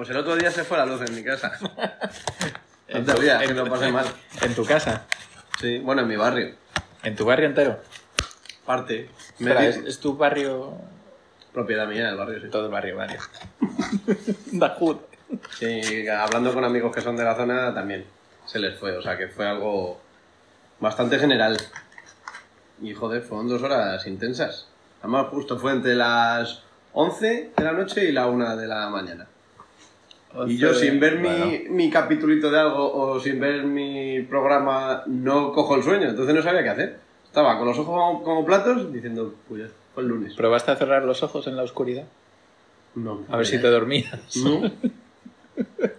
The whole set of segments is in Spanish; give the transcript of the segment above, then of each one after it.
Pues el otro día se fue la luz en mi casa. No te que lo pasé mal. En tu casa. Sí, bueno, en mi barrio. En tu barrio entero. Parte. Espera, ¿es, es tu barrio. Propiedad mía del barrio, sí. Todo el barrio, vale. Dajud. Sí, hablando con amigos que son de la zona también se les fue, o sea que fue algo bastante general. Y joder, fueron dos horas intensas. Además, justo fue entre las 11 de la noche y la 1 de la mañana. Y yo sin ver mi, Bueno, mi capitulito de algo o sin ver mi programa no cojo el sueño, entonces no sabía qué hacer. Estaba con los ojos como, como platos diciendo, pues fue el lunes. ¿Probaste a cerrar los ojos en la oscuridad? No, A ver si te dormías. No.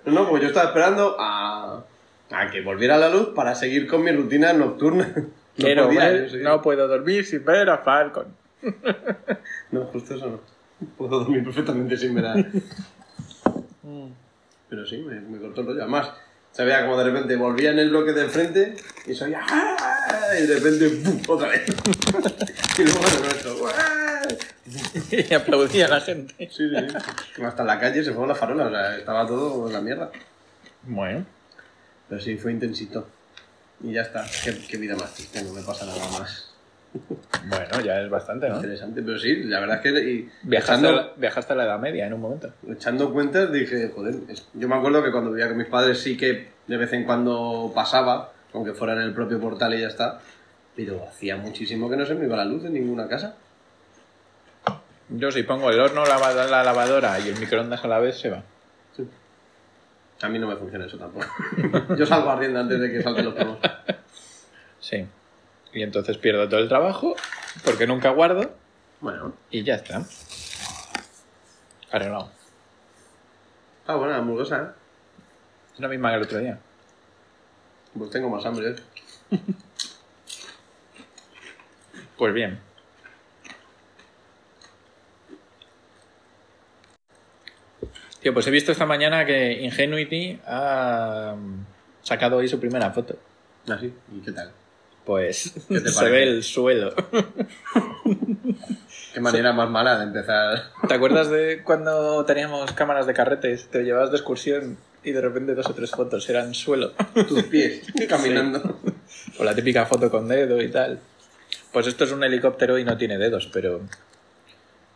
No, porque yo estaba esperando a, a que volviera la luz para seguir con mi rutina nocturna. No Quiero podía, ver- no puedo dormir sin ver a Falcon. No, justo eso no. Puedo dormir perfectamente sin ver a... Pero sí, me, me cortó el rollo. Además, se veía como de repente volvía en el bloque del frente y se oía... ¡ah! Y de repente ¡pum! otra vez. y luego de. ¡ah! y aplaudía a la gente. Sí, sí, sí. Hasta en la calle se fueron las farolas, o sea, estaba todo en la mierda. Bueno, Pero sí, fue intensito. Y ya está. Qué, qué vida más triste, no me pasa nada más bueno, ya es bastante, ¿no? interesante. Pero sí, la verdad es que y Viajaste, a la, viajaste a la Edad Media en un momento. echando cuentas dije, joder, es- yo me acuerdo que cuando vivía con mis padres sí que de vez en cuando pasaba, aunque fuera en el propio portal y ya está. Pero hacía muchísimo que no se me iba la luz en ninguna casa. Yo si pongo el horno, la, la lavadora y el microondas a la vez, se va. A mí no me funciona eso tampoco. yo salgo ardiendo antes de que salten los plomos. Sí. Y entonces pierdo todo el trabajo porque nunca guardo Bueno, y ya está. Arreglado. buena la hamburguesa, ¿eh? Es la misma que el otro día. Pues tengo más hambre, ¿eh? Pues bien. Tío, pues he visto esta mañana que Ingenuity ha mm, sacado hoy su primera foto. Así. ¿Y qué tal? Pues ¿Qué te se parece? ve el suelo. Qué manera más mala de empezar. ¿Te acuerdas de cuando teníamos cámaras de carretes? Te llevabas de excursión y de repente dos o tres fotos eran suelo. tus pies caminando. O la típica foto con dedo y tal. Pues esto es un helicóptero y no tiene dedos, pero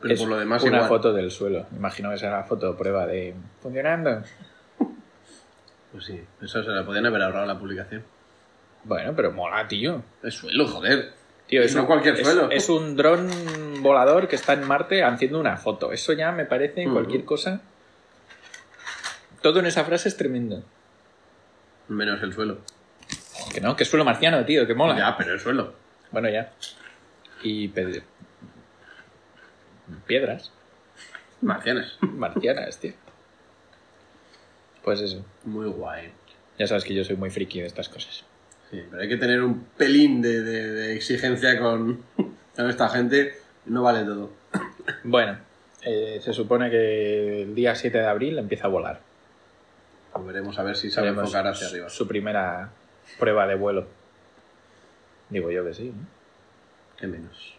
Pero es por lo demás una igual. foto del suelo. Imagino que será foto prueba de funcionando. Pues sí, eso se la podían haber ahorrado la publicación. Bueno, pero mola, tío. Es suelo, joder. Tío, Y no cualquier es- suelo. Es, un dron volador que está en Marte haciendo una foto. Eso ya me parece cualquier cosa. Todo en esa frase es tremendo. Menos el suelo. Que no, que es suelo marciano, tío, que mola. Ya, pero el suelo. Bueno, ya. Y pe- piedras Marcianas. marcianas, tío. Pues eso. Muy guay. Ya sabes que yo soy muy friki de estas cosas. Sí, pero hay que tener un pelín de, de- de exigencia con, con esta gente. No vale todo. Bueno, eh, se supone que el día 7 de abril empieza a volar. Pues veremos a ver si sabe Haremos enfocar hacia arriba. Su primera prueba de vuelo. Digo yo que sí. ¿no? Qué menos.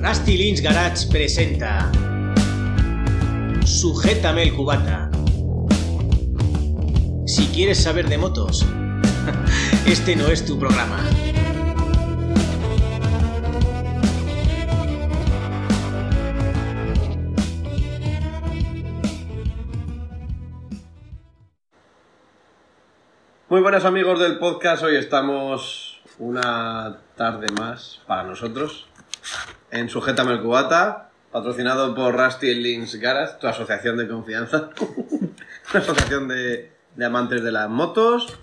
Rusty Lynch Garage presenta Sujétame el cubata. Si quieres saber de motos, este no es tu programa. Muy buenos amigos del podcast, hoy estamos una tarde más para nosotros en Sujétame el patrocinado por Rusty Links Garage, tu asociación de confianza, una asociación de, de amantes de las motos,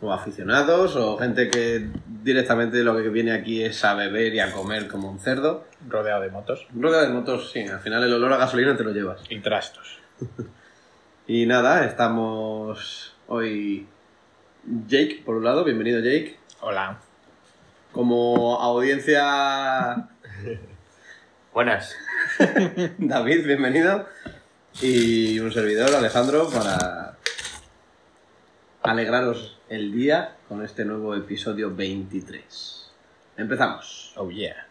o aficionados, o gente que directamente lo que viene aquí es a beber y a comer como un cerdo. Rodeado de motos Rueda de motos, sí, al final el olor a gasolina te lo llevas. y trastos. Y nada, estamos hoy Jake, por un lado, bienvenido Jake. Hola. Como audiencia Buenas. David, bienvenido. Y un servidor, Alejandro, para alegraros el día con este nuevo episodio 23. Empezamos. Oh yeah.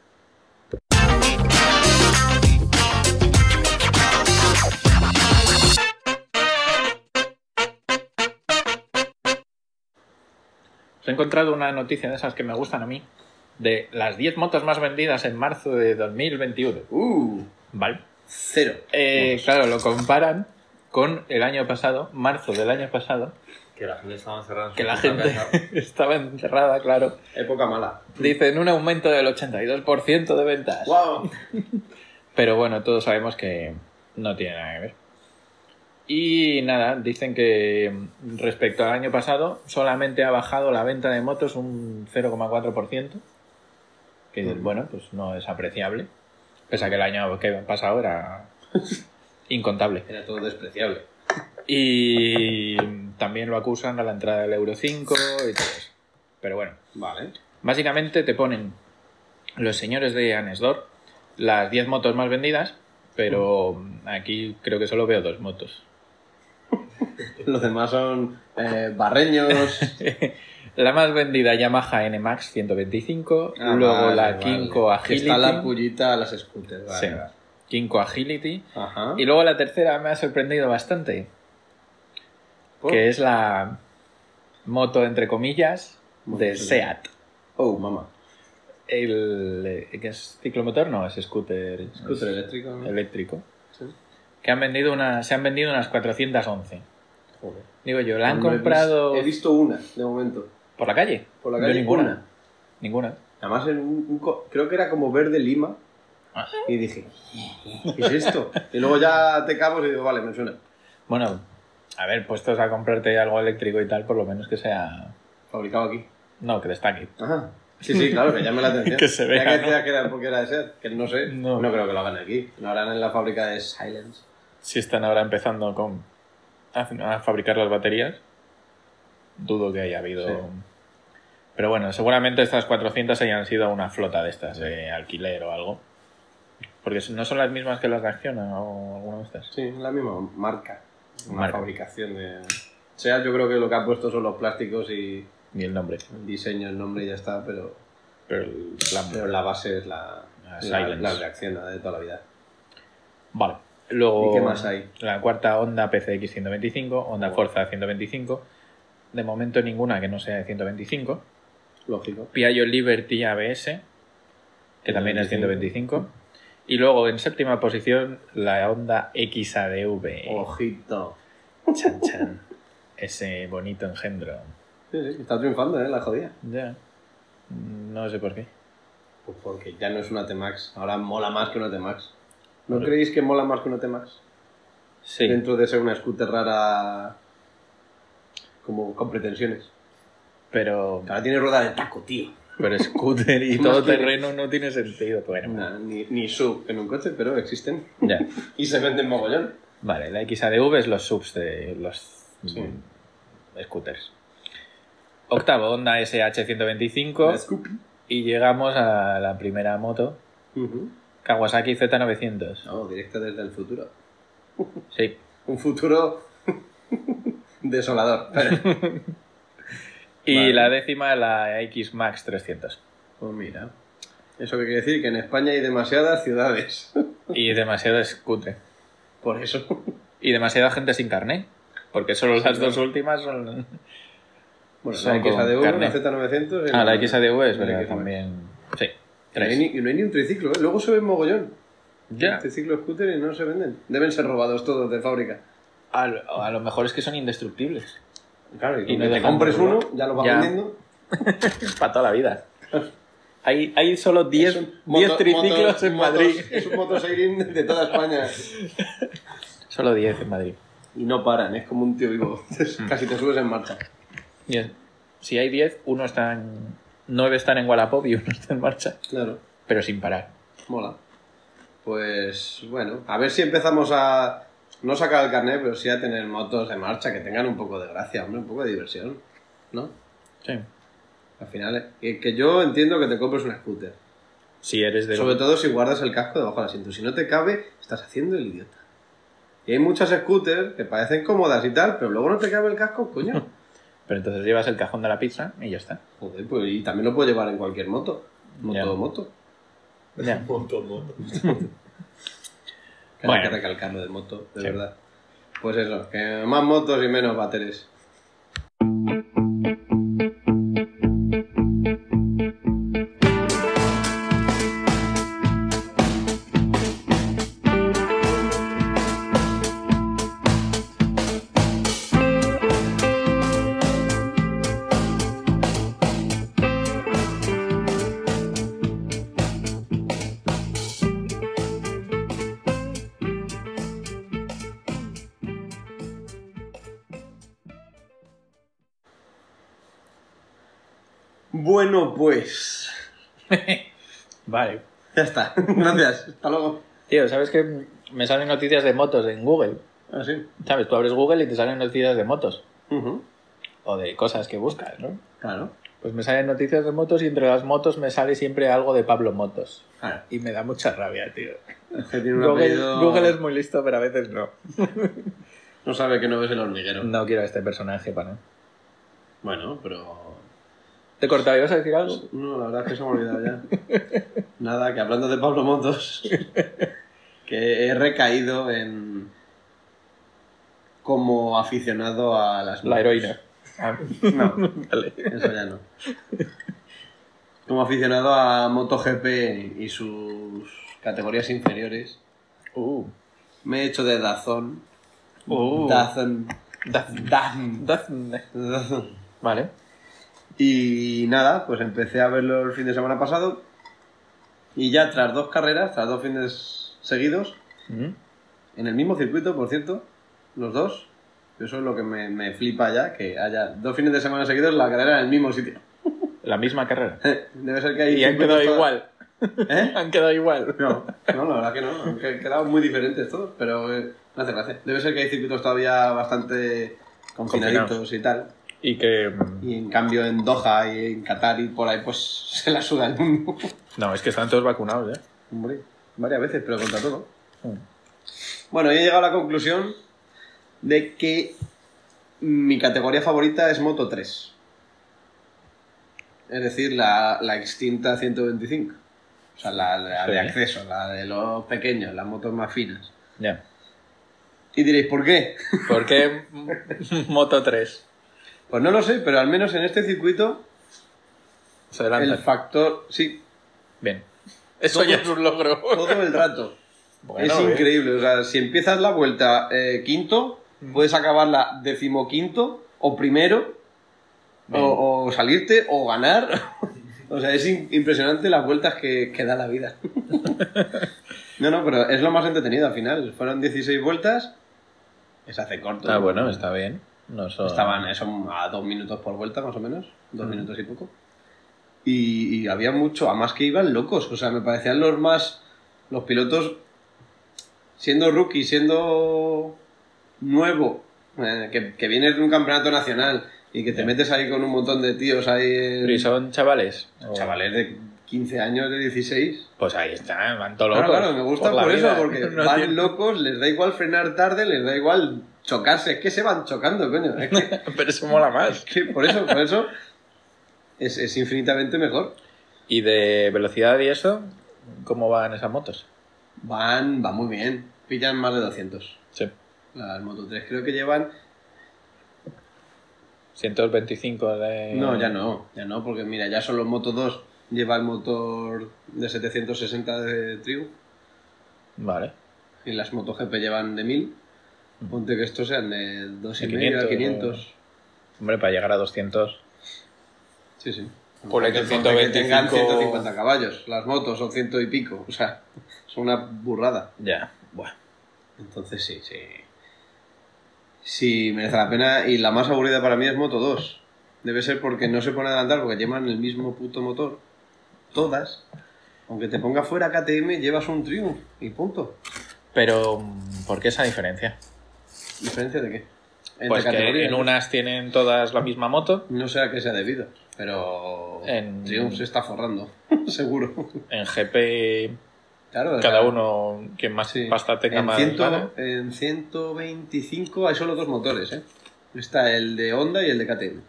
He encontrado una noticia de esas que me gustan a mí, de las 10 motos más vendidas en marzo de 2021. ¡Uh! Vale. Cero. Eh, claro, lo comparan con el año pasado, marzo del año pasado, que la gente estaba encerrada en su que la gente casa. estaba encerrada, claro. Época mala. Dicen un aumento del 82% de ventas. ¡Wow! Pero bueno, todos sabemos que no tiene nada que ver. Y nada, dicen que respecto al año pasado solamente ha bajado la venta de motos un 0,4%, que bueno, pues no es apreciable, pese a que el año que pasado era incontable. Era todo despreciable. Y también lo acusan a la entrada del Euro 5 y todo eso. Pero bueno, Vale. Básicamente te ponen los señores de Anesdor las 10 motos más vendidas, pero aquí creo que solo veo dos motos. Los demás son eh, barreños. La más vendida Yamaha NMAX 125, Ah, luego vale, la vale. Kinko Que Agility, Está la pullita a las scooters. Vale, Sí. vale. Kinko Agility, Ajá. y luego la tercera me ha sorprendido bastante, Que es la moto entre comillas de Seat. Oh, mamá. El eh, que es ciclomotor, no, es scooter, Scooter es eléctrico. ¿no? eléctrico. Sí. que han vendido una, se han vendido unas 411. Joder. Digo yo, la han No comprado He visto una, de momento. por la calle. Por la Yo calle, ninguna. una. Ninguna. Además, en un, un co- creo que era como verde lima. Ah. Y dije, ¿qué es esto? Y luego ya te cabos y digo, vale, me suena. Bueno, a ver, puestos a comprarte algo eléctrico y tal, por lo menos que sea. Fabricado aquí. No, que destaque. Ajá. Sí, sí, claro, que llame la atención. Que se vea, Ya que ¿no? decía que era porque era de ser, que no sé. No. No. creo que lo hagan aquí. Lo harán en la fábrica de Silence. Si están ahora empezando con a, fabricar las baterías, dudo que haya habido. Sí. Pero bueno, seguramente estas 400 hayan sido una flota de estas, de alquiler o algo. Porque no son las mismas que las de Acciona o alguna de estas. Sí, la misma marca. Una Marca. fabricación de. O sea, yo creo que lo que ha puesto son los plásticos y Ni el nombre. el diseño, el nombre y ya está, pero, Pero el plan- pero la base es la, La la, Silence. la reacción de toda la vida. Vale. Luego, ¿Y qué más hay? La cuarta Honda PCX 125, Honda Forza 125. De momento ninguna que no sea de 125. Lógico. Piaggio Liberty ABS, que también es 125. Y luego en séptima posición la Honda XADV. Ojito. Chan chan. Ese bonito engendro. Sí, sí, está triunfando, ¿eh? La jodida. Ya. No sé por qué. Pues porque ya no es una T-Max. Ahora mola más que una T-Max. ¿No Pero- creéis que mola más que una T-Max? Sí. Dentro de ser una scooter rara como con pretensiones. Pero, Ahora tiene rueda de taco, tío. pero scooter y ¿Qué todo terreno no tiene sentido. Bueno, Nah, ni, ni sub en un coche, pero existen. ya. Y se venden mogollón. Vale, la XADV es los subs de los Sí. mm, scooters. Octavo, Honda SH125. La Scoopy. Y llegamos a la primera moto. Kawasaki Z900. No, directo desde el futuro. Sí. Un futuro desolador. Pero- Y Vale. la décima, la X Max 300. Pues mira. Eso que quiere decir que en España hay demasiadas ciudades. Y demasiado scooter. Por eso. Y demasiada gente sin carnet. Porque solo las claro. dos últimas son. Bueno, Son la XADV, la carnet. Z900. y Ah, la XADV es verdad también. Sí. Y no, ni, y no hay ni un triciclo, ¿eh? Luego se ven mogollón. Ya. Triciclo scooter y no se venden. Deben ser robados todos de fábrica. A lo, a lo mejor es que son indestructibles. Claro, y, no te compres uno, ya lo vas Ya. vendiendo. Para toda la vida. Hay, hay solo 10 Es un 10 moto- triciclos motos- en motos- Madrid. Es un motosailing de toda España. Solo 10 en Madrid. Y no paran, es como un tío vivo. Casi te subes en marcha. Es- si hay 10, uno está en. 9 están en Wallapop y uno está en marcha. Claro, Pero sin parar. mola. Pues bueno, a ver si empezamos a no sacar el carnet, pero sí a tener motos de marcha que tengan un poco de gracia, hombre, un poco de diversión. ¿No? Sí. Al final, eh, que yo entiendo que te compres un scooter. Si eres de. Sobre todo si guardas el casco debajo del asiento. Si no te cabe, estás haciendo el idiota. Y hay muchas scooters que parecen cómodas y tal, pero luego no te cabe el casco, coño. Pero entonces llevas el cajón de la pizza y ya está. Joder, pues y también lo puedes llevar en cualquier moto. Moto, Ya. moto. Ya. Moto, moto. Que Bueno. Hay que recalcarlo de moto, de Sí. verdad. Pues eso, que más motos y menos bateres. Vale. Ya está. Gracias. Hasta luego. Tío, ¿sabes que me salen noticias de motos en Google? Ah, sí. ¿Sabes? Tú abres Google y te salen noticias de motos. O de cosas que buscas, ¿no? Claro. Pues me salen noticias de motos y entre las motos me sale siempre algo de Pablo Motos. Claro. Y me da mucha rabia, tío. Es que tiene un Google, apellido- Google es muy listo, pero a veces no. No sabe que no ves el hormiguero. No quiero a este personaje para nada. Bueno, pero. ¿Te he cortado? ¿Ibas a decir algo? No, la verdad es que se me ha olvidado ya. Nada, que hablando de Pablo Motos, que he recaído en. como aficionado a las La heroína. Ah, No, vale. eso ya no. Como aficionado a MotoGP y sus categorías inferiores, Uh. me he hecho de Dazón. Uh. Dazón. Daz- Dazón. Daz- Dazón. Vale. Y nada, pues empecé a verlo el fin de semana pasado. Y ya tras dos carreras, tras dos fines seguidos, en el mismo circuito, por cierto, los dos. Eso es lo que me, me flipa ya, que haya dos fines de semana seguidos la carrera en el mismo sitio. La misma carrera. Debe ser que hay Y han quedado todas- igual. ¿Eh? Han quedado igual. No, no, la verdad que no. Han que- quedado muy diferentes todos, pero eh, me hace gracia. Debe ser que hay circuitos todavía bastante confinaditos Confinados. y tal. Y que. Y en cambio en Doha y en Qatar y por ahí, pues se la suda el mundo. No, es que están todos vacunados, ¿eh? Hombre, varias veces, pero contra todo. Mm. Bueno, yo he llegado a la conclusión de que mi categoría favorita es Moto 3. Es decir, la, la extinta 125. O sea, la, la Sí. de acceso, la de los pequeños, las motos más finas. Ya. Y diréis, ¿por qué? ¿Por qué Moto 3? Pues no lo sé, pero al menos en este circuito Se el adelanta. factor, sí, Bien. Eso Todo- ya es un logro. todo el rato. Bueno, es increíble. O sea, si empiezas la vuelta eh, quinto, puedes acabarla decimoquinto o primero, o, o salirte o ganar. o sea, es impresionante las vueltas que, que da la vida. no, no, pero es lo más entretenido al final. Fueron 16 vueltas, se hace corto. Ah, bueno, está bien. No. Estaban eso, a dos minutos por vuelta, más o menos. Dos minutos y poco. Y, y había mucho, además que iban locos. O sea, me parecían los más. Los pilotos, siendo rookie, siendo nuevo, eh, que, que vienes de un campeonato nacional y que te metes ahí con un montón de tíos ahí. en- ¿Y son chavales? O- Chavales de 15 años, de 16. Pues ahí están, van todos Claro, locos. claro, me gusta por, eso, vida. porque No van tiene- locos, les da igual frenar tarde, les da igual chocarse. Es que se van chocando, coño. Es que, Pero eso mola más. que por eso, por eso es, es infinitamente mejor. ¿Y de velocidad y eso? ¿Cómo van esas motos? Van, van muy bien. Pillan más de 200. Sí. Las Moto 3 creo que llevan... 125 de... No, ya no, ya no, porque mira, ya solo Moto 2 lleva el motor de 760 de Triumph Vale. y las Moto GP llevan de 1000. Ponte que estos sean de 2,5 De 500, a 500. Hombre, para llegar a 200... Sí, sí. Ponle que Ponte que 125 tengan 150 caballos. Las motos son ciento y pico. O sea, es una burrada. Ya. Bueno. Entonces sí, sí. Sí, merece la pena. Y la más aburrida para mí es Moto 2. Debe ser porque no se pone a adelantar porque llevan el mismo puto motor. Todas. Aunque te ponga fuera KTM, llevas un Triumph. Y punto. Pero, ¿por qué esa diferencia? ¿Diferencia de qué? Entre Pues que en unas tienen todas la misma moto, No sé a qué sea debido. Pero. En- Triumph se está forrando. Seguro. en GP Claro. cada uno, quien más Sí. pasta tenga en, más ciento- gana. en 125 hay solo dos motores, ¿eh? Está el de Honda y el de KTM.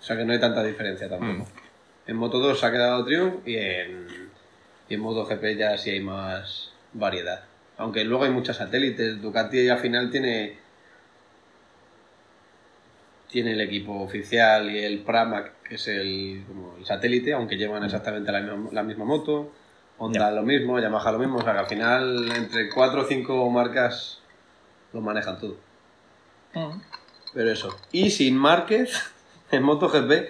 O sea que no hay tanta diferencia tampoco. Mm. En Moto 2 se ha quedado Triumph y en, y en MotoGP ya sí hay más variedad. Aunque luego hay muchas satélites. Ducati al final tiene tiene el equipo oficial y el Pramac, que es el, como el satélite, aunque llevan exactamente la misma, la misma moto. Honda lo mismo, Yamaha lo mismo. O sea que al final entre 4 o 5 marcas lo manejan todo. Pero eso. Y sin Márquez, en MotoGP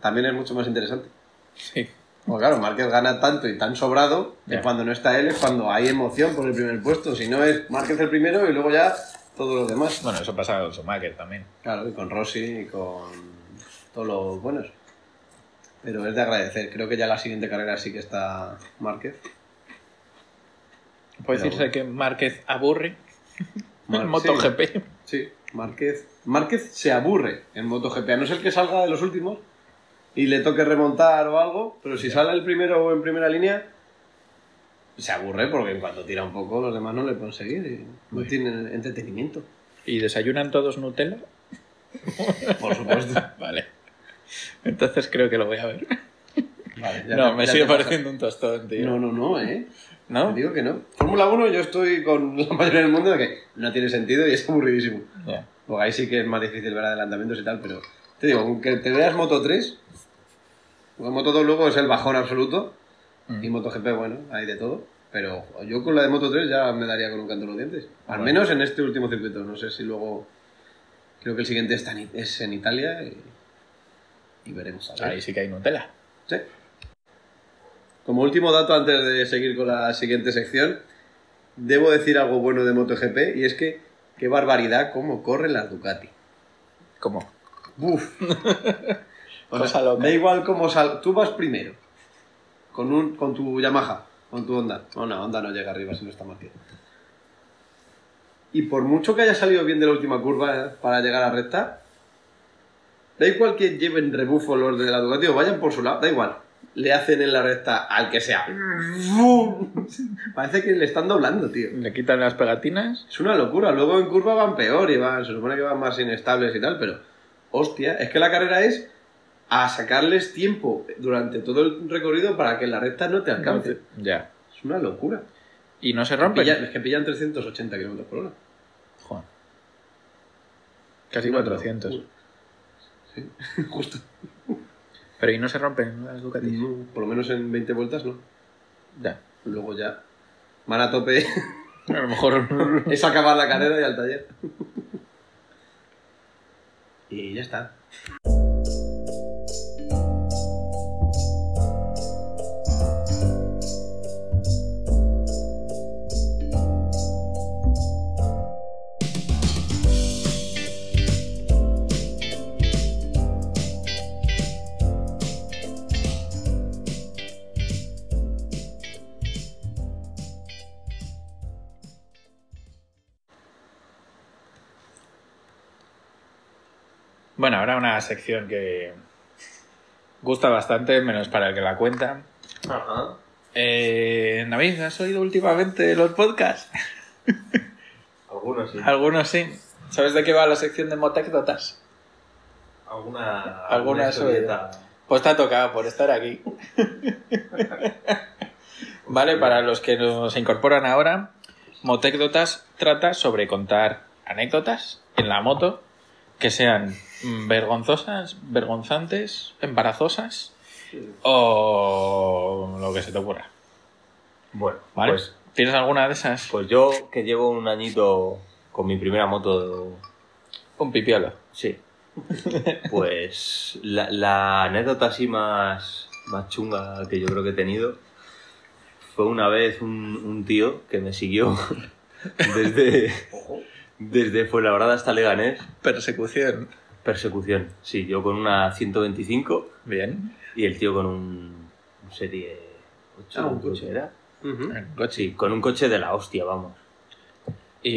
también es mucho más interesante. Sí. Pues claro, Márquez gana tanto y tan sobrado que cuando no está él es cuando hay emoción por el primer puesto. Si no es Márquez el primero y luego ya todos los demás. Bueno, eso pasa con Schumacher también. Claro, y con Rossi y con todos los buenos. Pero es de agradecer. Creo que ya la siguiente carrera sí que está Márquez. Puede Pero- decirse que Márquez aburre Mar- en MotoGP. Sí, Márquez. Márquez se aburre en MotoGP. A no ser que salga de los últimos y le toque remontar o algo, pero si sale el primero o en primera línea, se aburre porque en cuanto tira un poco los demás no le pueden seguir y no tienen entretenimiento. ¿Y desayunan todos Nutella? Por supuesto. Vale. Entonces creo que lo voy a ver. Vale, ya no, te- me ya sigue pareciendo un tostón, tío. No, no, no, ¿eh? ¿No? Te digo que no. Fórmula 1 yo estoy con la mayoría del mundo de que no tiene sentido y es aburridísimo. Porque ahí sí que es más difícil ver adelantamientos y tal, pero te digo, aunque te veas Moto 3, porque Moto 2 luego es el bajón absoluto y Mm. MotoGP, bueno, hay de todo. Pero yo con la de Moto 3 ya me daría con un canto en los dientes. Al Bueno. menos en este último circuito. No sé si luego. Creo que el siguiente está en- es en Italia y, y veremos. a ver. Ahí sí que hay Nutella. Sí. Como último dato, antes de seguir con la siguiente sección, debo decir algo bueno de MotoGP y es que qué barbaridad cómo corren las Ducati. ¿Cómo? Buf. O Cosa sea, loca. Da igual cómo sal. Tú vas primero con un con tu Yamaha, con tu Honda. No, no, Honda no llega arriba si no está Márquez. Y por mucho que haya salido bien de la última curva eh, para llegar a la recta, da igual que lleven rebufo los de la Ducati o vayan por su lado, da igual. Le hacen en la recta al que sea. ¡Bum! Parece que le están doblando, tío. Le quitan las pegatinas. Es una locura. Luego en curva van peor y van, se supone que van más inestables y tal, pero hostia, es que la carrera es a sacarles tiempo durante todo el recorrido para que la recta no te alcance. Ya. Es una locura. ¿Y no se rompen? Pillan- es que pillan 380 km por hora. Joder. Casi Una 400. locura. Sí, justo. Pero ¿y no se rompen las Ducatis? No, por lo menos en 20 vueltas no. Ya. Luego ya van a tope. A lo mejor... es acabar la carrera y al taller. y ya está. Bueno, ahora una sección que gusta bastante, menos para el que la cuenta. Ajá. Eh, David, ¿has oído últimamente los podcasts? Algunos sí. Algunos sí. ¿Sabes de qué va la sección de motécdotas? Alguna, Alguna historieta. Pues te ha tocado por estar aquí. vale, para los que nos incorporan ahora, Motécdotas trata sobre contar anécdotas en la moto que sean vergonzosas, vergonzantes, embarazosas o lo que se te ocurra. Bueno, ¿Vale? pues, ¿Tienes alguna de esas? pues yo que llevo un añito con mi primera moto, Un pipiolo. sí. Pues la, la anécdota así más, más chunga que yo creo que he tenido fue una vez un, un tío que me siguió desde, desde Fuenlabrada hasta Leganés. Persecución. Persecución. Sí, yo con una 125 Bien. y el tío con un, un Serie 8. Ah, un coche. era. Ujú. Sí, con un coche de la hostia, vamos. Y,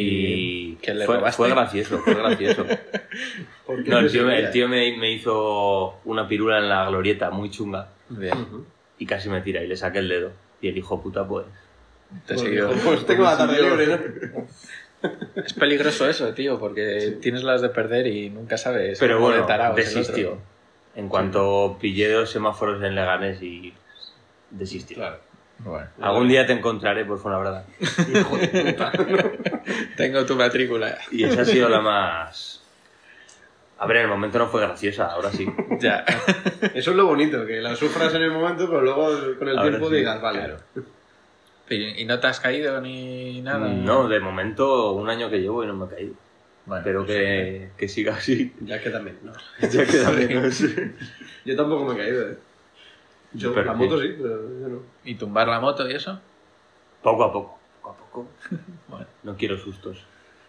Y que le fue, fue gracioso, fue gracioso. ¿Por qué No, el tío, me, el tío me, me hizo una pirula en la glorieta muy chunga Bien. Y casi me tira y le saqué el dedo. Y el hijo puta, pues. Te Pues siguió. dijo, Pues tengo la tarde libre, ¿no? Es peligroso eso, tío, porque tienes las de perder y nunca sabes. Pero bueno, desistió. En cuanto pillé dos semáforos en Leganés y desistió. Claro. Bueno, Algún día te encontraré por Fuenlabrada. Hijo de puta. tengo tu matrícula. Y esa ha sido la más... A ver, en el momento no fue graciosa, ahora sí. Ya. Eso es lo bonito, que la sufras en el momento, pero luego con el Ahora tiempo sí, digas, vale. claro. ¿Y y no te has caído ni nada? No, de momento un año que llevo y no me he caído. Bueno, Espero pues, que, que siga así. Ya que también, ¿no? Ya queda menos. Yo tampoco me he caído, ¿eh? Yo, Pero la que- moto sí, pero yo no. ¿Y tumbar la moto y eso? Poco a poco. Poco a poco. Bueno. No quiero sustos.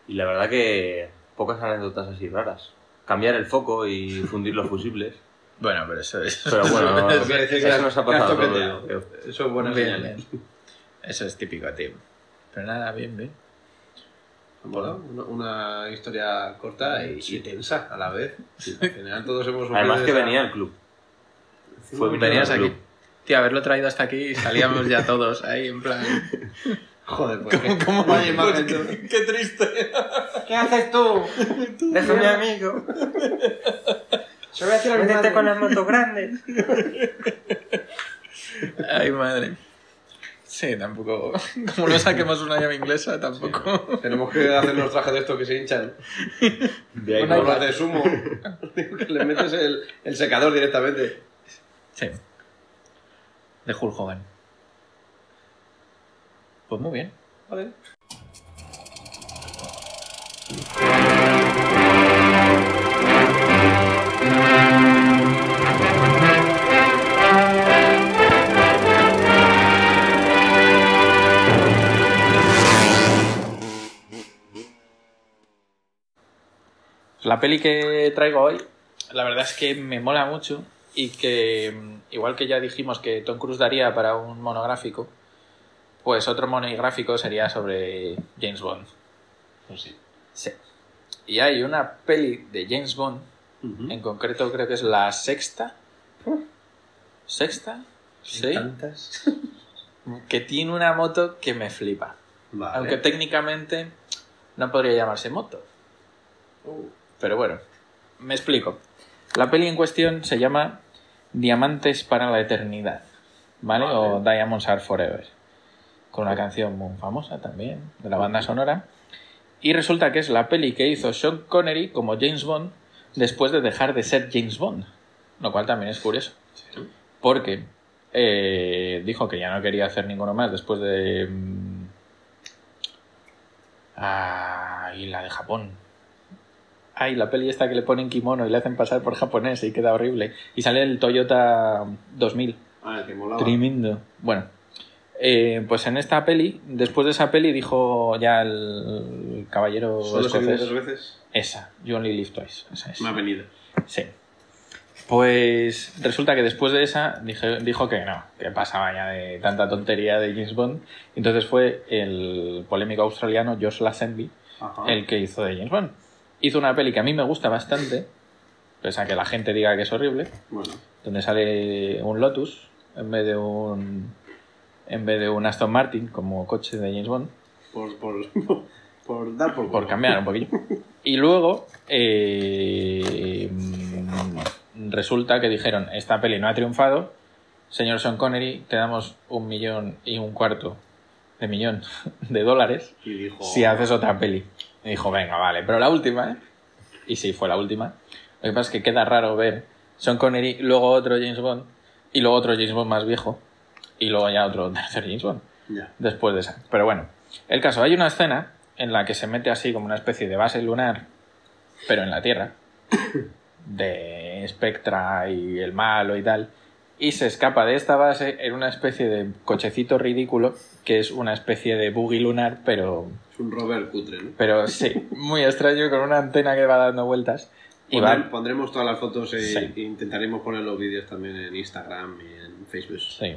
Y la verdad que pocas anécdotas así raras. Cambiar el foco y fundir los fusibles. Bueno, pero eso es. Pero bueno, no, Eso que eso nos ha que pasado. Eso es buena señal. Eso es típico, tío. Pero nada, bien, bien. Bueno, una, una historia corta y, y tensa a la vez. Al final todos hemos Además que esa- venía el club. Fue Venías aquí. club. Tío, haberlo traído hasta aquí y salíamos ya todos ahí en plan. Joder, pues qué- vaya. ¡Qué triste! ¿Qué haces tú? Déjame amigo. Se voy a hacer Métete con las motos grandes. Ay, madre. Sí, tampoco. Como no saquemos una llave inglesa, tampoco. Tenemos que hacernos trajes de estos que se hinchan. De ahí Con no- bolas de sumo. que le metes el, el secador directamente. Sí. De Hulk Hogan. Pues muy bien. Vale. La peli que traigo hoy, la verdad es que me mola mucho y que, igual que ya dijimos que Tom Cruise daría para un monográfico, pues otro monográfico sería sobre James Bond. Pues sí. Sí. Y hay una peli de James Bond, en concreto creo que es la sexta. ¿Sexta? Sí. Tantas. Que tiene una moto que me flipa. Vale. Aunque técnicamente no podría llamarse moto. Uh, Pero bueno, me explico. La peli en cuestión se llama Diamantes para la Eternidad, ¿vale? O Diamonds Are Forever. Con una canción muy famosa también, de la banda sonora. Y resulta que es la peli que hizo Sean Connery como James Bond después de dejar de ser James Bond. Lo cual también es curioso. Porque eh, dijo que ya no quería hacer ninguno más después de... mm, Ah, y la de Japón. Ay, la peli esta que le ponen kimono y le hacen pasar por japonés y queda horrible. Y sale el Toyota 2000. Ah, que molaba. Tremendo. Bueno, eh, pues en esta peli, después de esa peli, dijo ya el caballero Solo escocés. dos veces. Esa, You Only Live Twice. Esa es. Me ha venido. Sí. Pues resulta que después de esa dije- dijo que no, que pasaba ya de tanta tontería de James Bond. Entonces fue el polémico australiano Josh Lazenby Ajá. el que hizo de James Bond. Hizo una peli que a mí me gusta bastante, pese a que la gente diga que es horrible, Bueno. donde sale un Lotus en vez de un en vez de un Aston Martin como coche de James Bond Por, por, por dar por por cambiar un poquillo. Y luego eh, resulta que dijeron, esta peli no ha triunfado, señor Sean Connery, te damos un millón y un cuarto de millón de dólares Y dijo. si haces otra peli. Y dijo, venga, vale, pero la última, ¿eh? Y sí, fue la última. Lo que pasa es que queda raro ver Sean Connery, luego otro James Bond, y luego otro James Bond más viejo, y luego ya otro tercer James Bond después de esa. Pero bueno, el caso, hay una escena en la que se mete así como una especie de base lunar, pero en la Tierra, de Spectra y el malo y tal, y se escapa de esta base en una especie de cochecito ridículo, que es una especie de buggy lunar, pero, un Robert cutre, ¿no? pero sí, muy extraño, con una antena que va dando vueltas. Y va, Pondremos todas las fotos e, Sí. e intentaremos poner los vídeos también en Instagram y en Facebook. Sí,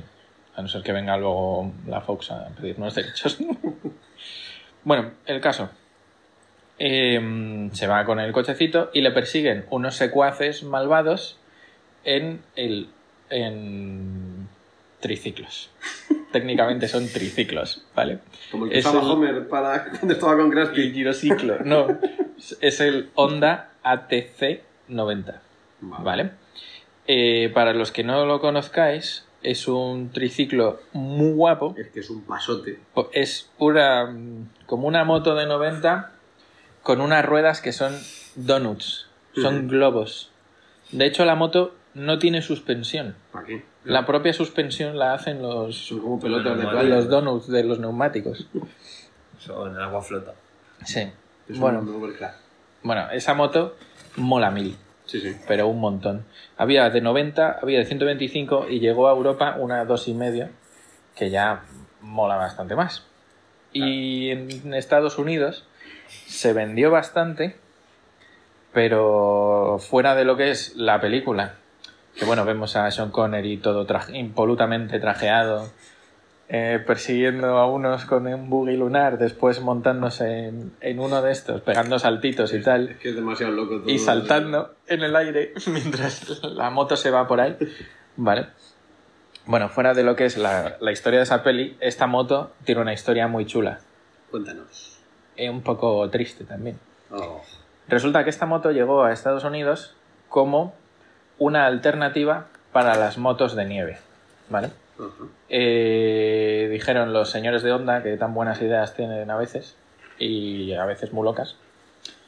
a no ser que venga luego la Fox a pedirnos derechos. bueno, el caso. Eh, se va con el cochecito y le persiguen unos secuaces malvados en el en triciclos. Técnicamente son triciclos, ¿vale? Como el que Es usaba el- Homer para cuando estaba con El Craspi. girociclo, no. Es el Honda ATC 90. ¿Vale? Eh, para los que no lo conozcáis, es un triciclo muy guapo. Es que es un pasote. Es una mm, como una moto de 90 con unas ruedas que son donuts, son globos. De hecho, la moto no tiene suspensión. ¿Para qué? La propia suspensión la hacen los, Son como pelotas de Los playa. los donuts de los neumáticos. Eso en el agua flota. Sí. Es Bueno, un bueno, esa moto mola mil. Sí, sí. pero un montón. Había de 90, había de 125 y llegó a Europa una dos y medio, que ya mola bastante más. Y en Estados Unidos se vendió bastante, pero fuera de lo que es la película que bueno, vemos a Sean Connery todo traje- impolutamente trajeado, eh, persiguiendo a unos con un buggy lunar, después montándose en, en uno de estos, pegando saltitos y tal, Es que es demasiado loco todo. y saltando en el aire mientras la moto se va por ahí. Vale. Bueno, fuera de lo que es la, la historia de esa peli, esta moto tiene una historia muy chula. Cuéntanos. Es un poco triste también. Oh. Resulta que esta moto llegó a Estados Unidos como una alternativa para las motos de nieve. ¿Vale? Eh, dijeron los señores de Honda, que tan buenas ideas tienen a veces, y a veces muy locas,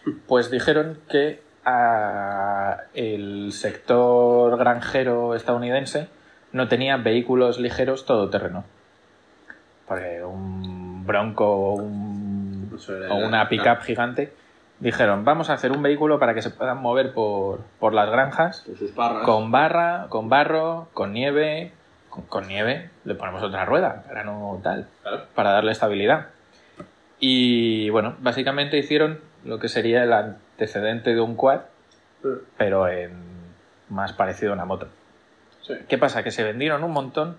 pues dijeron que a el sector granjero estadounidense no tenía vehículos ligeros todoterreno. Porque un bronco o, un- o una pickup gigante dijeron, vamos a hacer un vehículo para que se puedan mover por, por las granjas Con sus parras. con barra, con barro, con nieve, con, con nieve le ponemos otra rueda para no tal, Claro. para darle estabilidad. Y bueno, básicamente hicieron lo que sería el antecedente de un quad, pero en más parecido a una moto. Sí. ¿Qué pasa? Que se vendieron un montón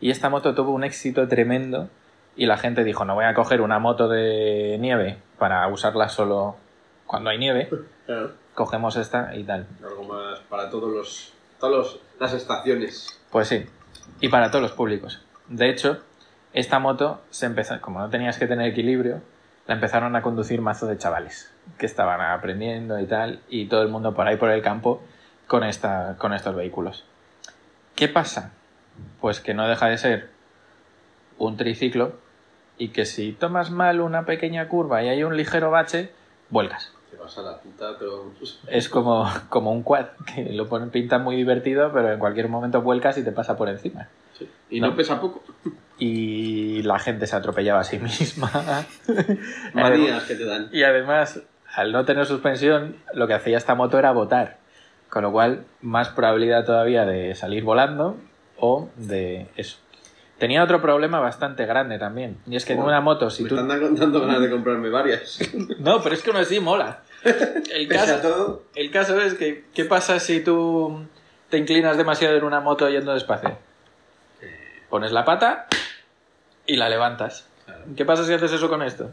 y esta moto tuvo un éxito tremendo y la gente dijo, no voy a coger una moto de nieve para usarla solo cuando hay nieve, Claro. cogemos esta y tal. Algo más para todos los. Todas las estaciones. Pues sí, y para todos los públicos. De hecho, esta moto se empezó, como no tenías que tener equilibrio, la empezaron a conducir mazo de chavales que estaban aprendiendo y tal, y todo el mundo por ahí por el campo con, esta, con estos vehículos. ¿Qué pasa? Pues que no deja de ser un triciclo y que si tomas mal una pequeña curva y hay un ligero bache, vuelcas. Te vas a la puta, pero. Es como, como un quad, que lo ponen pinta muy divertido, pero en cualquier momento vuelcas y te pasa por encima. Sí. Y no, No. pesa poco. Y la gente se atropellaba a sí misma. Manías que te dan. y además, al no tener suspensión, lo que hacía esta moto era botar. Con lo cual, más probabilidad todavía de salir volando o de eso. Tenía otro problema bastante grande también. Y es que en Oh, una moto, si Me tú. están dando ganas de comprarme varias. No, pero es que aún así mola. El caso, todo. El caso es que, ¿qué pasa si tú te inclinas demasiado en una moto yendo despacio? Pones la pata y la levantas. Claro. ¿Qué pasa si haces eso con esto?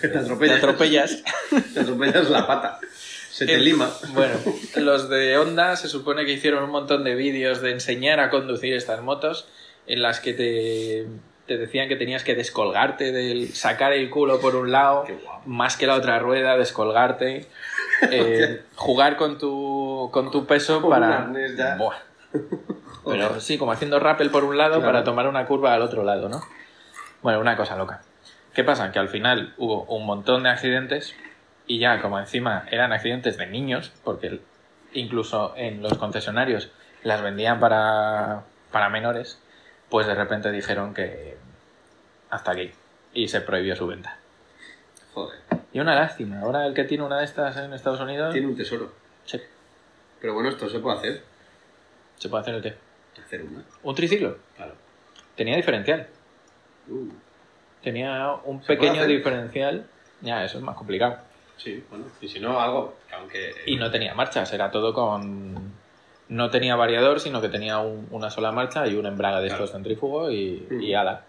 Que te Te atropellas. atropellas. Te atropellas la pata. Se te El- lima. Bueno, los de Honda se supone que hicieron un montón de vídeos de enseñar a conducir estas motos en las que te, te decían que tenías que descolgarte del sacar el culo por un lado más que la otra rueda, descolgarte, eh, jugar con tu, con tu peso Con para... Buah. Pero sí, como haciendo rappel por un lado Claro. para tomar una curva al otro lado, ¿no? Bueno, una cosa loca. ¿Qué pasa? Que al final hubo un montón de accidentes y ya como encima eran accidentes de niños, porque incluso en los concesionarios las vendían para, para menores, pues de repente dijeron que hasta aquí y se prohibió su venta. Joder. Y una lástima, ahora el que tiene una de estas en Estados Unidos, Tiene un tesoro. sí, Pero bueno, esto se puede hacer. se puede hacer el qué. Hacer una. Un triciclo. Claro. Tenía diferencial. Uh, Tenía un ¿Se puede pequeño diferencial. Ya, eso es más complicado. sí, bueno. Y si no, algo. que Aunque. Y no tenía marchas, era todo con. No tenía variador, sino que tenía un- una sola marcha y un embrague de Claro. estos centrífugo y, Mm. y ala.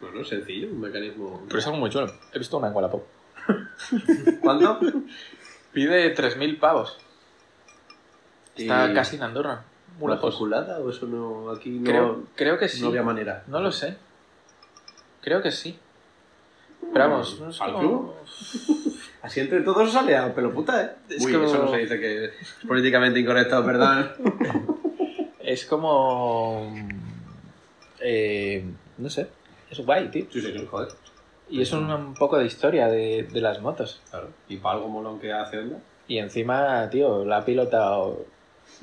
Bueno, sencillo, un mecanismo. Pero es algo muy chulo. He visto una en Wallapop. ¿Cuánto? Pide 3.000 pavos. Está Y- casi en Andorra. Muy lejos. ¿Matriculada o eso no? Aquí no, Creo, creo que sí. no había manera. No lo sé. Creo que sí. Pero vamos, no es ¿Al como- club? Así entre todos sale a pelo puta, ¿eh? Es Uy, como- eso no se dice que es políticamente incorrecto, ¿verdad? Es como. eh, no sé. Es guay, tío. sí, sí, sí, joder. Y es un, un poco de historia de, de las motos. Claro. Y para algo molón que hace Honda. Y encima, tío, la ha pilotado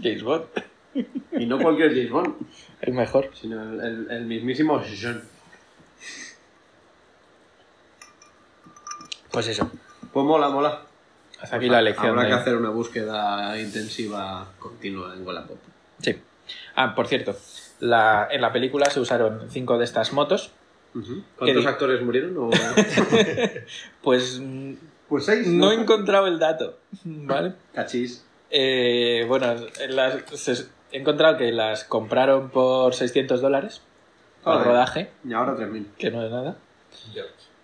James Bond. Y no cualquier James Bond, El mejor. sino el, el- el mismísimo John. Pues eso. Pues mola, mola. Hasta aquí la lección. Habrá de- que hacer una búsqueda intensiva continua en Wallapop. Sí. Ah, por cierto. La, en la película se usaron cinco de estas motos. ¿Cuántos di- actores murieron? O... Pues pues seis. no he encontrado el dato. ¿Vale? Cachis. Eh, bueno, en las- se- he encontrado que las compraron por 600 dólares al rodaje, Y ahora 3.000. que no es nada.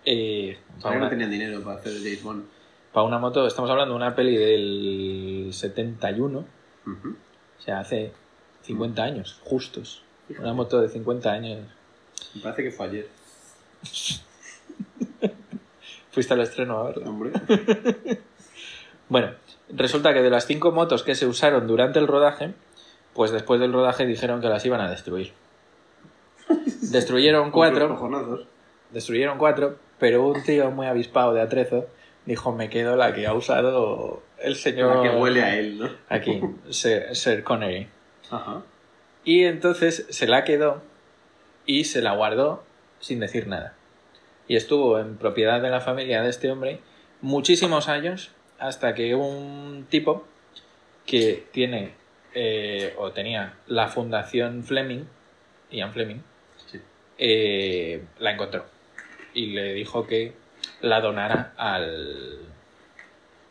Eh, para, no una, tenían dinero para hacer el James Bond. para una moto, estamos hablando de una peli del 71, Ujú. o sea, hace 50 años, justos. Una moto de 50 años. Me parece que fue ayer. Fuiste al estreno a verla. Hombre. Bueno, resulta que de las cinco motos que se usaron durante el rodaje, pues después del rodaje dijeron que las iban a destruir. Destruyeron cuatro. Destruyeron cuatro, pero un tío muy avispado de atrezo dijo, me quedo la que ha usado el señor... La que huele a él, ¿no? Aquí, Sir, Sir Connery. Ajá. Y entonces se la quedó y se la guardó sin decir nada. Y estuvo en propiedad de la familia de este hombre muchísimos años hasta que un tipo que tiene eh, o tenía la fundación Fleming, Ian Fleming, Sí. eh, la encontró y le dijo que la donara al,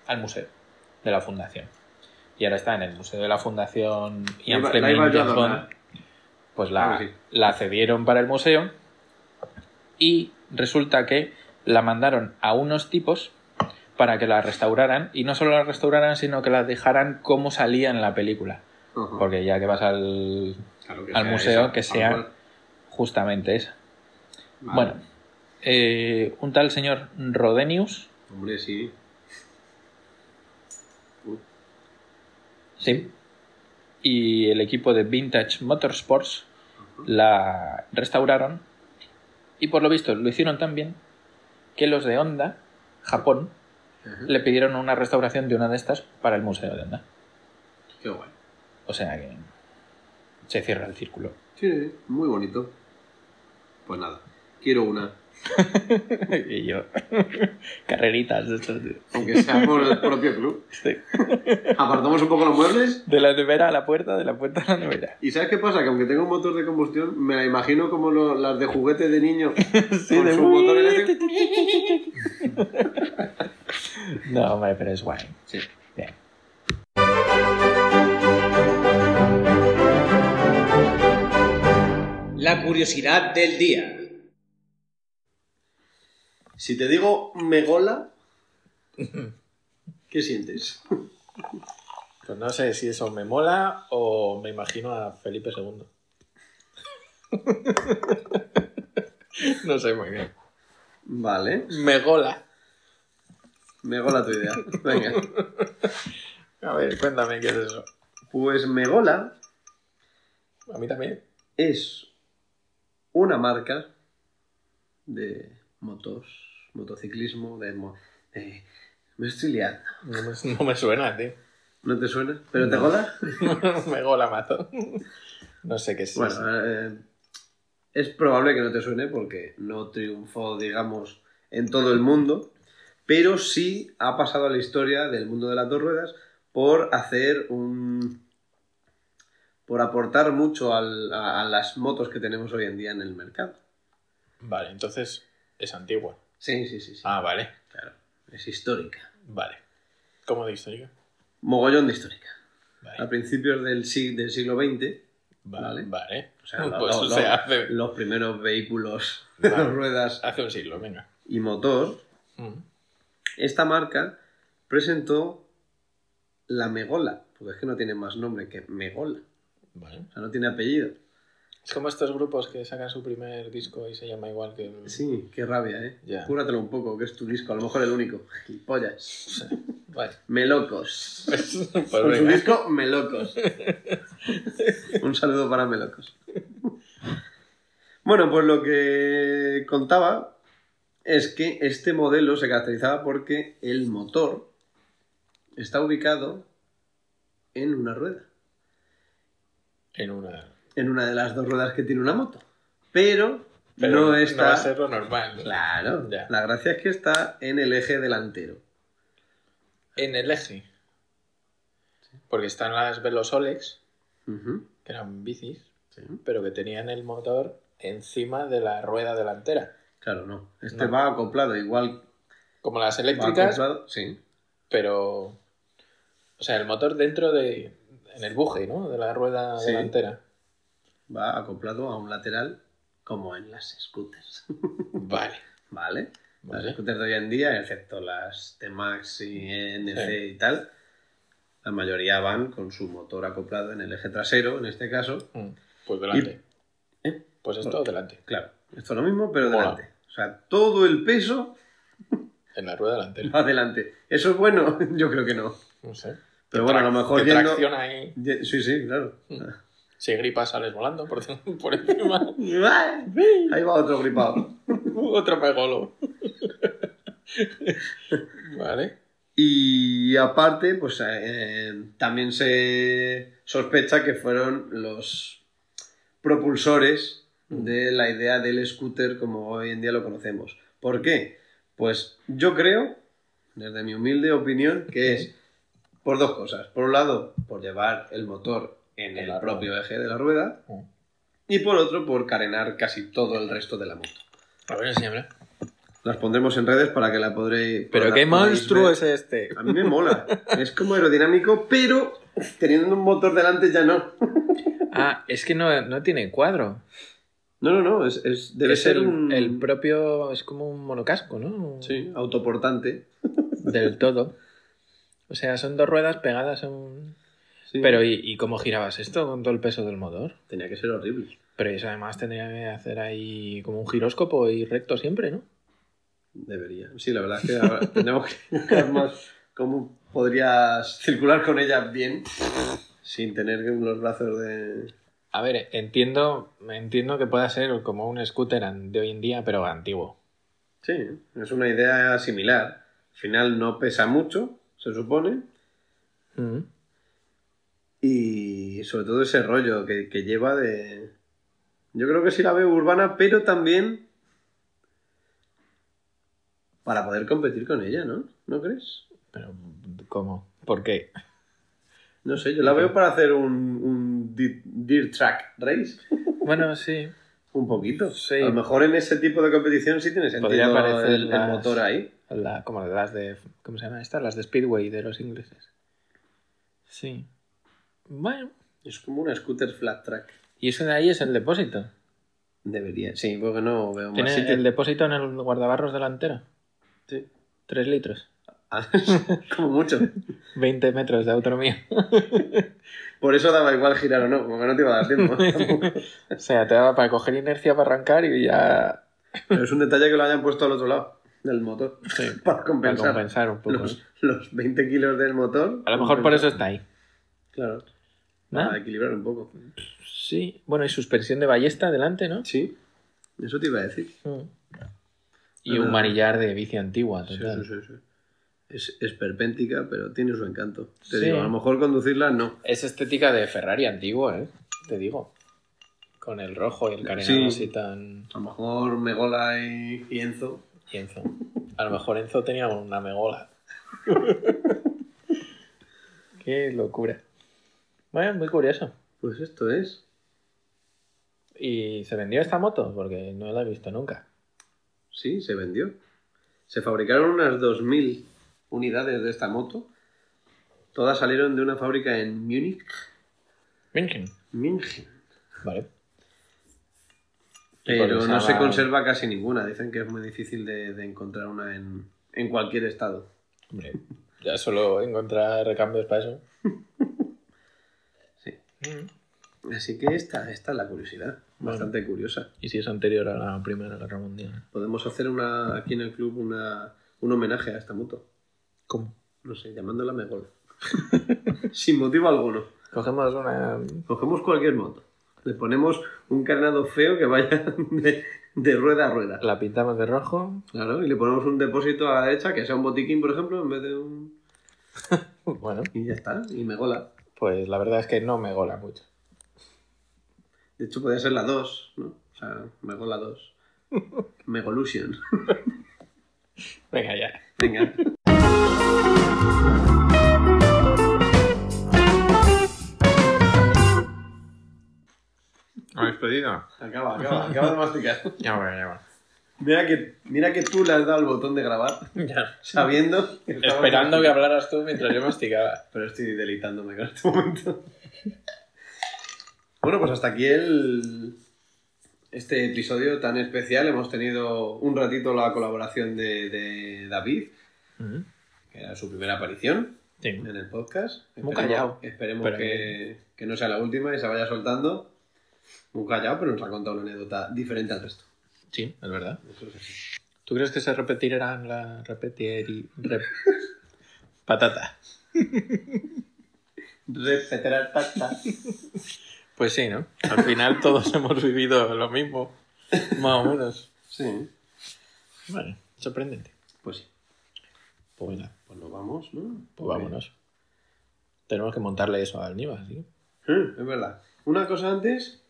al museo de la fundación. Y ahora está en el museo de la fundación Ian La iba- la Fleming iba yo a James Bond. donar. Pues la, sí. la cedieron para el museo y resulta que la mandaron a unos tipos para que la restauraran y no solo la restauraran sino que la dejaran como salía en la película porque ya que vas al Claro, que al museo, esa, que sea- justamente esa. Vale. Bueno, eh, un tal señor Rodenius, Hombre, sí. Sí, y el equipo de Vintage Motorsports la restauraron y por lo visto lo hicieron tan bien que los de Honda, Japón, le pidieron una restauración de una de estas para el museo de Honda. Qué guay. O sea que se cierra el círculo. Sí, muy bonito. Pues nada, quiero una. y yo, carreritas de estos. de- Aunque sea por el propio club. sí. Apartamos un poco los muebles. De la nevera a la puerta, de la puerta a la nevera. ¿Y sabes qué pasa? Que aunque tenga un motor de combustión, me la imagino como lo- las de juguete de niño. Sí, con de su motor eléctrico. No, hombre, pero es guay. Sí. Bien. La curiosidad del día. Si te digo Megola, ¿qué sientes? Pues no sé si eso me mola o me imagino a Felipe II. no sé muy bien. Vale, Me gola. Megola tu idea. Venga. A ver, cuéntame qué es eso. Pues Megola A mí también. es una marca de motos, motociclismo, de... mo- de- me estoy liando. No me, no me suena, tío. ¿No te suena? ¿Pero te gola? me gola mazo. No sé qué es Bueno, eso. eh, es probable que no te suene porque no triunfó, digamos, en todo el mundo, pero sí ha pasado a la historia del mundo de las dos ruedas por hacer un... por aportar mucho al- a, a las motos que tenemos hoy en día en el mercado. Vale, entonces es antigua. Sí, sí, sí, sí. Ah, vale. Claro, es histórica. Vale. ¿Cómo de histórica? Mogollón de histórica. A Vale. principios del, sig- del siglo XX, Vale. Vale. Vale. o sea, pues lo- o sea, lo- hace, los primeros vehículos de Vale. dos ruedas hace un siglo, venga. y motor, Mm. esta marca presentó la Megola, porque es que no tiene más nombre que Megola, Vale. o sea, no tiene apellido. Es como estos grupos que sacan su primer disco y se llama igual que. Sí, qué rabia, ¿eh? Ya. Cúratelo un poco, que es tu disco, a lo mejor el único. Gilipollas. Vale. Melocos. Pues, Con su disco Melocos. un saludo para Melocos. Bueno, pues lo que contaba es que este modelo se caracterizaba porque el motor está ubicado en una rueda. En una... en una de las dos ruedas que tiene una moto. Pero, Pero no va está. a ser lo normal. ¿no? Claro. Ya. La gracia es que está en el eje delantero. En el eje. Porque están las Velosolex, Ujú, que eran bicis, sí. pero que tenían el motor encima de la rueda delantera. Claro, no. Este No. va acoplado igual. Como las eléctricas, acoplado- Sí. pero... O sea, el motor dentro de, en el buje, ¿no? De la rueda Sí. delantera. Va acoplado a un lateral como en las scooters. Vale. ¿Vale? Vale. Las scooters de hoy en día, excepto las T-Max y NC Sí. y tal, la mayoría van con su motor acoplado en el eje trasero, en este caso. Mm, Pues delante. ¿Eh? Pues esto delante. Claro, esto es lo mismo, pero delante. O sea, todo el peso En la rueda delantera. va adelante. ¿Eso es bueno? Yo creo que no. No sé. Pero bueno, a lo mejor yendo- ahí. Sí, sí, claro. Si gripas sales volando por, por encima. Ahí va otro gripado. Otro pegolo. vale. Y aparte, pues eh, también se sospecha que fueron los propulsores de la idea del scooter como hoy en día lo conocemos. ¿Por qué? Pues yo creo, desde mi humilde opinión, que es por dos cosas. Por un lado, por llevar el motor en En el propio eje de la rueda. Mm. Y por otro, por carenar casi todo el resto de la moto. A ver, enséñame. Las pondremos en redes para que la podréis. Pero qué monstruo ver. es este. A mí me mola. Es como aerodinámico, pero teniendo un motor delante ya no. Ah, es que no, no tiene cuadro. No, no, no. Es, es- debe es ser el, un. el propio. Es como un monocasco, ¿no? Sí, autoportante. Del todo. O sea, son dos ruedas pegadas a un. Sí. Pero, ¿y, y cómo girabas esto con todo el peso del motor? Tenía que ser horrible. Pero eso además tendría que hacer ahí como un giróscopo y recto siempre, ¿no? Debería. Sí, la verdad es que ahora tenemos que buscar más cómo podrías circular con ella bien sin tener los brazos de. A ver, entiendo, entiendo que pueda ser como un scooter de hoy en día, pero antiguo. Sí, es una idea similar. Al final no pesa mucho, se supone. Mm. Y sobre todo ese rollo que, que lleva de... Yo creo que sí la veo urbana, pero también para poder competir con ella, ¿no? ¿No crees? Pero, ¿cómo? ¿Por qué? No sé, yo la veo para hacer un, un dirt track race. Bueno, sí. Un poquito. Sí. A lo mejor en ese tipo de competición sí tiene Podría sentido parecer el, el las- motor ahí. La- como las de. ¿Cómo se llama esta? Las de Speedway de los ingleses. Sí. Bueno. Es como una scooter flat track. Y eso de ahí es el depósito. Debería. Sí, porque no veo más Tiene sitio. el depósito en el guardabarros delantero. Sí. Tres litros. Ah, como mucho. 20 metros de autonomía. Por eso daba igual girar o no, porque no te iba a dar tiempo. o sea, te daba para coger inercia para arrancar y ya. Pero es un detalle que lo hayan puesto al otro lado del motor. Sí, Para para compensar, compensar un poco. los, los 20 kilos del motor. A lo mejor por eso está ahí. Claro. ¿No? Para equilibrar un poco. Sí. Bueno, y suspensión de ballesta delante, ¿no? Sí. Eso te iba a decir. Y Ah. un manillar de bici antigua, total. sí, sí, sí. Es esperpéntica, pero tiene su encanto. Te digo, a lo mejor conducirla no. Es estética de Ferrari antiguo, ¿eh? Te digo. Con el rojo y el carenado Sí. así tan... A lo mejor Megola y, y Enzo. Y Enzo. A lo mejor Enzo tenía una megola. Qué locura. Bueno, muy curioso. Pues esto es. ¿Y se vendió esta moto? Porque no la he visto nunca. Sí, se vendió. Se fabricaron unas 2.000 unidades de esta moto. Todas salieron de una fábrica en Múnich. München. München. Vale. Pero no se va- conserva casi ninguna. Dicen que es muy difícil de, de encontrar una en, en cualquier estado. Hombre, ya solo encontrar recambios para eso. Mm. Así que esta, esta es la curiosidad. Bastante curiosa. ¿Y si es anterior a la Primera Guerra Mundial? Podemos hacer una aquí en el club una, un homenaje a esta moto. ¿Cómo? No sé, llamándola Megol. Sin motivo alguno. Cogemos una... Cogemos cualquier moto. Le ponemos un carenado feo que vaya de, de rueda a rueda. La pintamos de rojo. Claro, y le ponemos un depósito a la derecha, que sea un botiquín, por ejemplo, en vez de un... Bueno, Y ya está, y me gola. Pues la verdad es que no me gola mucho. De hecho, podría ser la 2, ¿no? O sea, me gola 2. Megolution. Venga, ya. Venga. ¿Habéis pedido? Acaba, acaba, acaba de masticar. Ya va, ya va. Mira que, mira que tú le has dado el botón de grabar, sabiendo. que estamos- Esperando que hablaras tú mientras yo masticaba. Pero estoy deleitándome con este momento. Bueno, pues hasta aquí el. Este episodio tan especial. Hemos tenido un ratito la colaboración de, de David, que era su primera aparición Sí. en el podcast. Muy Esperemos- callado. Esperemos Pero que, que no sea la última y se vaya soltando. Muy callado, pero nos ha contado una anécdota diferente al resto. Sí, es verdad. ¿Tú crees que se repetirán la repetiri... rep- patata? Repetirá tata. Pues sí, ¿no? Al final todos hemos vivido lo mismo. Más o menos. Sí, Vale, sorprendente. pues sí. Pues nada, Pues nos vamos, ¿no? pues vámonos. Tenemos que montarle eso al Niva, ¿sí? Es verdad. Una cosa antes.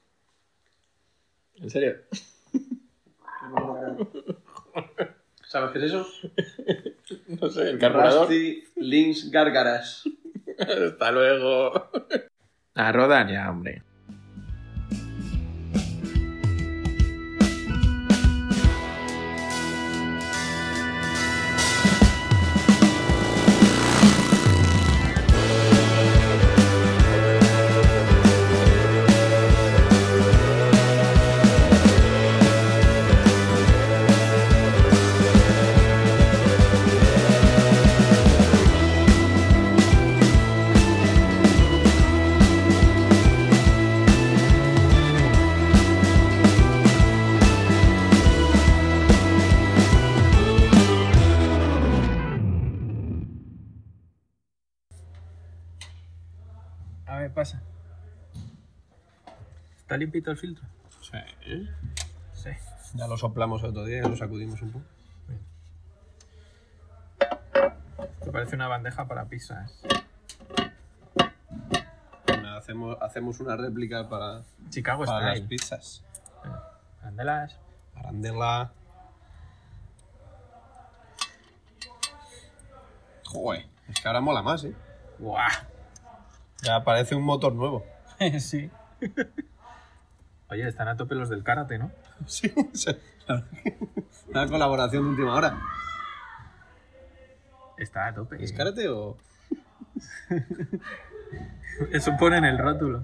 ¿En serio? ¿Sabes qué es eso? No sé, el carburador. Rusty Links Gárgaras. Hasta luego. A rodar ya, hombre. Limpito el filtro? Sí. Sí. Ya lo soplamos el otro día y lo sacudimos un poco. Me parece una bandeja para pizzas. Hacemos, hacemos una réplica para, Chicago para las pizzas. Andelas. Arandela. Joder, es que ahora mola más, ¿eh? ¡Guau! Ya parece un motor nuevo. sí. Oye, están a tope los del karate, ¿no? Sí, sí. Una colaboración de última hora. Está a tope. ¿Es karate o...? Eso pone en el rótulo.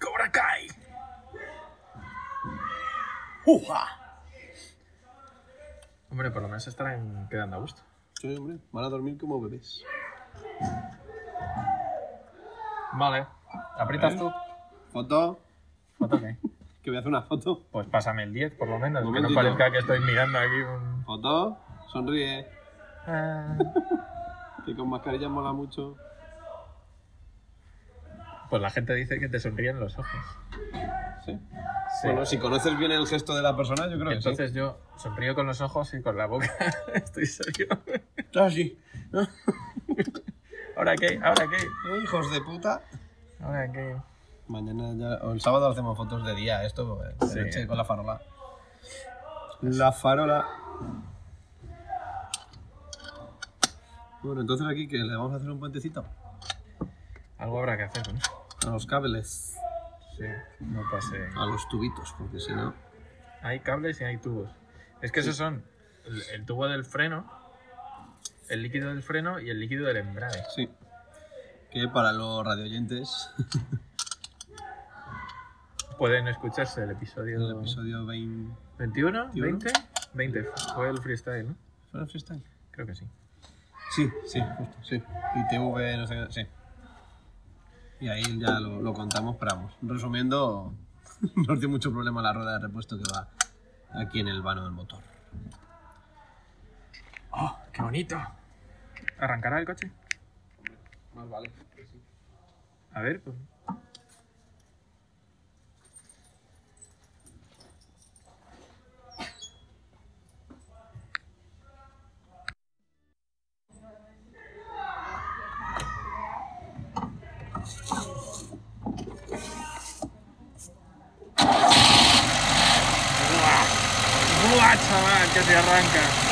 ¡Cobra Kai! ¡Uja! Hombre, por lo menos estarán quedando a gusto. Sí, hombre, van a dormir como bebés. Vale. ¿Aprietas tú? ¿Foto? ¿Foto qué? Que voy a hacer una foto. Pues pásame el 10 por lo menos, que no parezca que estoy mirando aquí un... ¿Foto? Sonríe. Ah. Que con mascarilla mola mucho. Pues la gente dice que te sonríen los ojos. Sí. Sí. Bueno, si conoces bien el gesto de la persona, yo creo que Entonces yo sonrío con los ojos y con la boca. Estoy serio. sí. Ah, sí. ¿Ahora qué? ¿Ahora qué? Eh, hijos de puta. ¿Ahora qué? Mañana ya, o el sábado hacemos fotos de día, esto de Sí. noche con la farola. La farola. Bueno, entonces aquí que le vamos a hacer un puentecito Algo habrá que hacer eso. a los cables, Sí, no pase. a los tubitos, porque si no. Hay cables y hay tubos. Es que esos son el, el tubo del freno, el líquido del freno y el líquido del embrague. Sí. Que para los radioyentes, Pueden escucharse el episodio, el episodio 20. 21, 21. 20, 20. Fue el freestyle, ¿no? ¿Fue el freestyle? Creo que sí. Sí, sí, justo, sí. Y TV, no sé qué, sí. Y ahí ya lo, lo contamos, pero vamos. Resumiendo, nos dio mucho problema la rueda de repuesto que va aquí en el vano del motor. ¡Oh, qué bonito! ¿Arrancará el coche? Más vale. A ver, pues. ¡Buah! ¡Buah, chaval! Que se arranca.